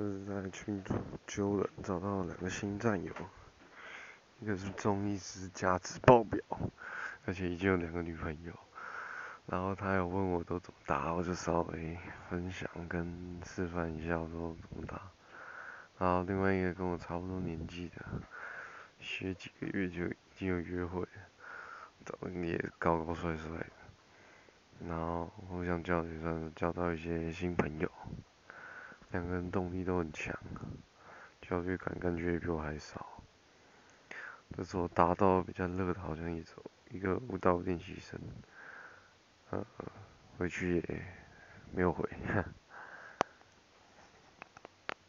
就是在群主揪人找到了两个新战友，一个是中医师价值爆表，而且已经有两个女朋友。然后他有问我都怎么打，我就稍微分享跟示范一下我都怎么打。然后另外一个跟我差不多年纪的，学几个月就已经有约会了，长得也高高帅帅的。然后互相交流上交到一些新朋友。两个人动力都很强，焦虑感感觉也比我还少。这是我达到比较热的，好像一种一个舞蹈练习生，呃，回去也没有回。